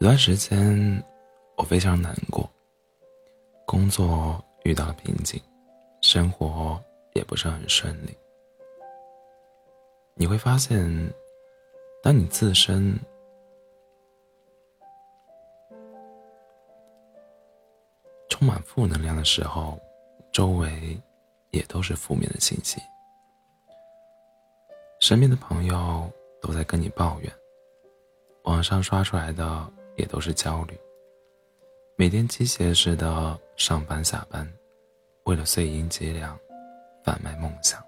有段时间，我非常难过，工作遇到了瓶颈，生活也不是很顺利。你会发现，当你自身充满负能量的时候，周围也都是负面的信息。身边的朋友都在跟你抱怨，网上刷出来的。也都是焦虑，每天机械似的上班下班，为了碎银几两，贩卖梦想。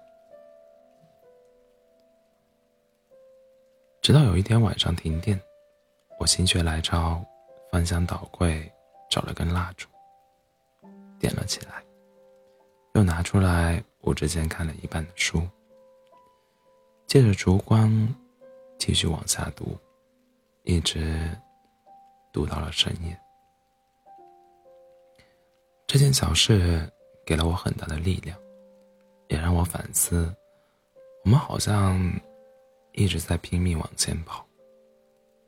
直到有一天晚上停电，我心血来潮，翻箱倒柜找了根蜡烛，点了起来，又拿出来我之前看了一半的书，借着烛光继续往下读，一直。读到了深夜，这件小事给了我很大的力量，也让我反思：我们好像一直在拼命往前跑，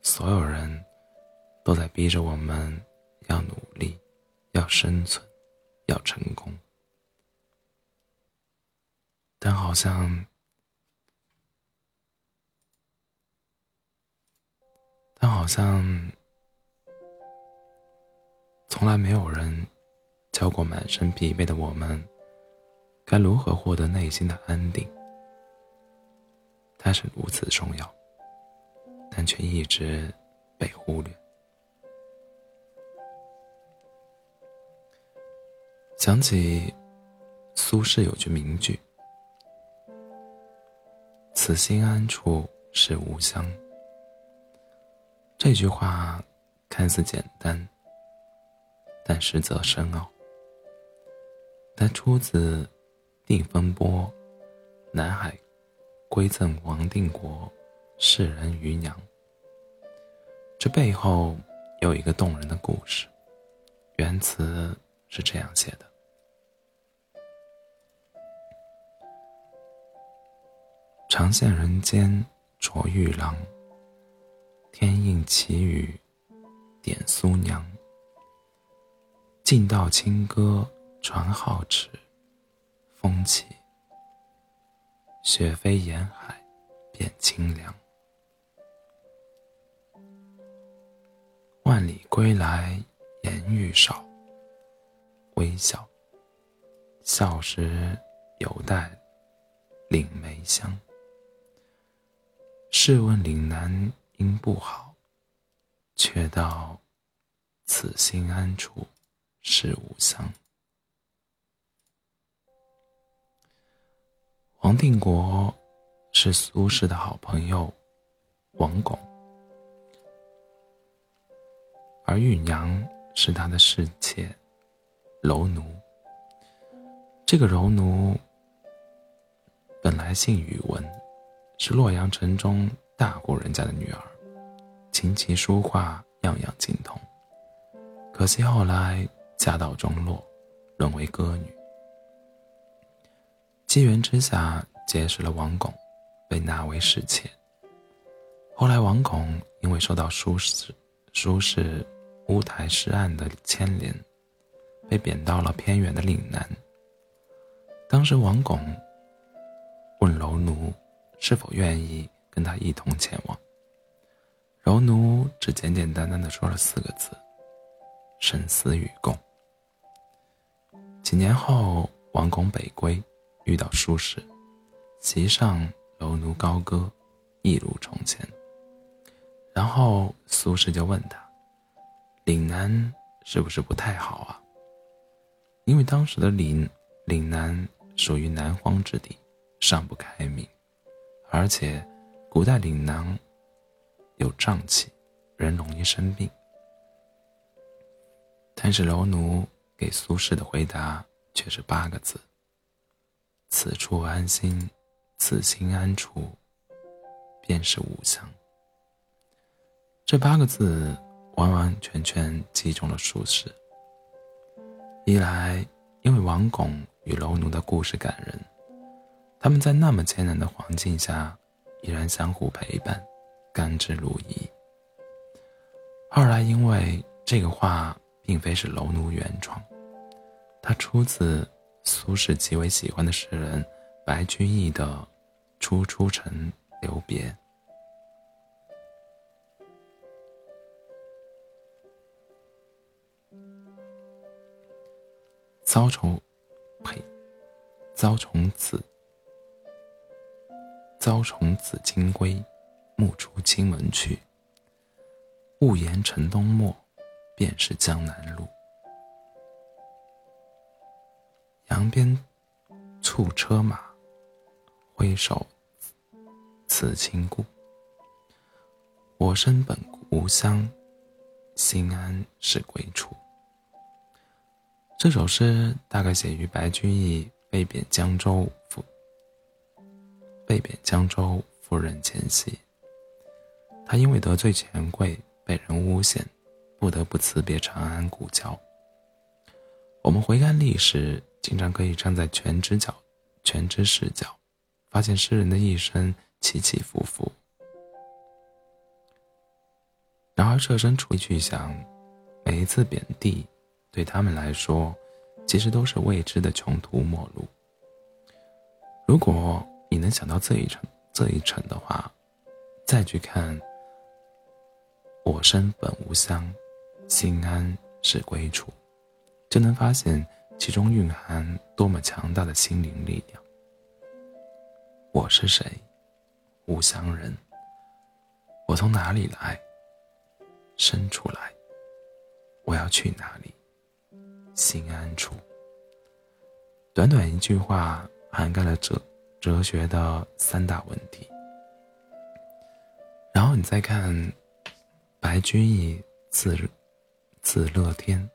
所有人都在逼着我们要努力、要生存、要成功，但好像，但好像。从来没有人教过满身疲惫的我们，该如何获得内心的安定。它是如此重要，但却一直被忽略。想起苏轼有句名句：“此心安处是吾乡。”这句话看似简单。但实则深奥。它出自《定风波》，南海归赠王定国世人渔娘。这背后有一个动人的故事，原词是这样写的：长羡人间卓玉郎，天应奇雨点苏娘。尽道清歌传皓齿，风起，雪飞沿海变清凉。万里归来颜愈少，微笑，笑时犹带岭梅香。试问岭南应不好，却道此心安处。是吾乡。王定国是苏轼的好朋友王巩，而玉娘是他的侍妾柔奴。这个柔奴本来姓宇文，是洛阳城中大户人家的女儿，琴棋书画样样精通。可惜后来。家道中落，沦为歌女。机缘之下结识了王巩，被纳为侍妾。后来王巩因为受到苏轼苏轼乌台诗案的牵连，被贬到了偏远的岭南。当时王巩问柔奴是否愿意跟他一同前往，柔奴只简简单单的说了四个字：“生死与共。”几年后，王巩北归，遇到苏轼，席上柔奴高歌，一如从前。然后苏轼就问他：“岭南是不是不太好啊？”因为当时的岭岭南属于南荒之地，尚不开明，而且古代岭南有瘴气，人容易生病。但是楼奴。给苏轼的回答却是八个字：“此处安心，此心安处，便是吾乡。”这八个字完完全全击中了苏轼。一来，因为王巩与楼奴的故事感人，他们在那么艰难的环境下，依然相互陪伴，甘之如饴；后来因为这个话并非是楼奴原创，它出自苏轼极为喜欢的诗人白居易的《初出城留别》。遭虫，呸！遭虫子，遭虫子金龟，暮出青门去。误言城东陌，便是江南路。扬鞭促车马，挥手辞亲故。我身本无乡，心安是归处。这首诗大概写于白居易被贬江州赴被贬江州赴任前夕。他因为得罪权贵，被人诬陷，不得不辞别长安古桥。我们回看历史，经常可以站在全知角、全知视角，发现诗人的一生起起伏伏。然而设身处地去想，每一次贬低。对他们来说，其实都是未知的穷途末路。如果你能想到这一层这一层的话，再去看“我身本无乡，心安是归处”，就能发现其中蕴含多么强大的心灵力量。我是谁？无乡人。我从哪里来？生出来。我要去哪里？心安处。短短一句话，涵盖了哲哲学的三大问题。然后你再看，白居易字字乐天，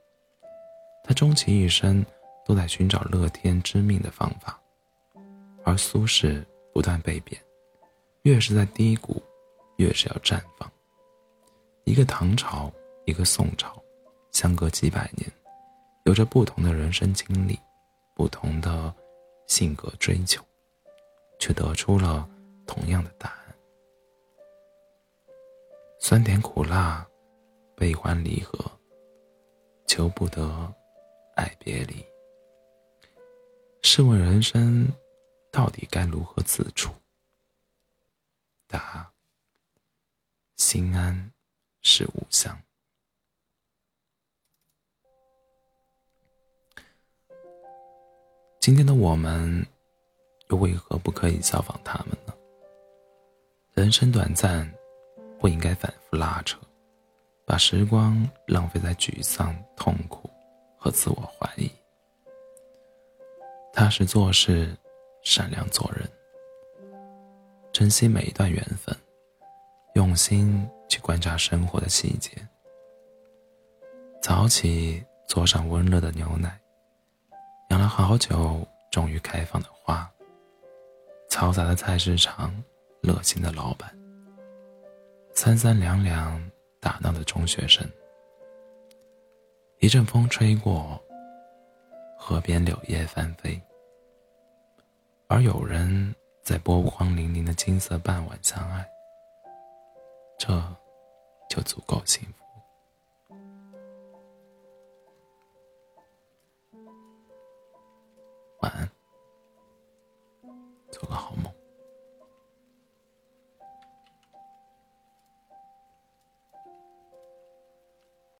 他终其一生都在寻找乐天知命的方法，而苏轼不断被贬，越是在低谷，越是要绽放。一个唐朝，一个宋朝，相隔几百年。有着不同的人生经历，不同的性格追求，却得出了同样的答案：酸甜苦辣，悲欢离合，求不得，爱别离。试问人生，到底该如何自处？答：心安是吾乡。今天的我们，又为何不可以效仿他们呢？人生短暂，不应该反复拉扯，把时光浪费在沮丧、痛苦和自我怀疑。踏实做事，善良做人，珍惜每一段缘分，用心去观察生活的细节。早起，做上温热的牛奶。养了好久，终于开放的花。嘈杂的菜市场，热心的老板。三三两两打闹的中学生。一阵风吹过，河边柳叶翻飞。而有人在波光粼粼的金色傍晚相爱，这就足够幸福。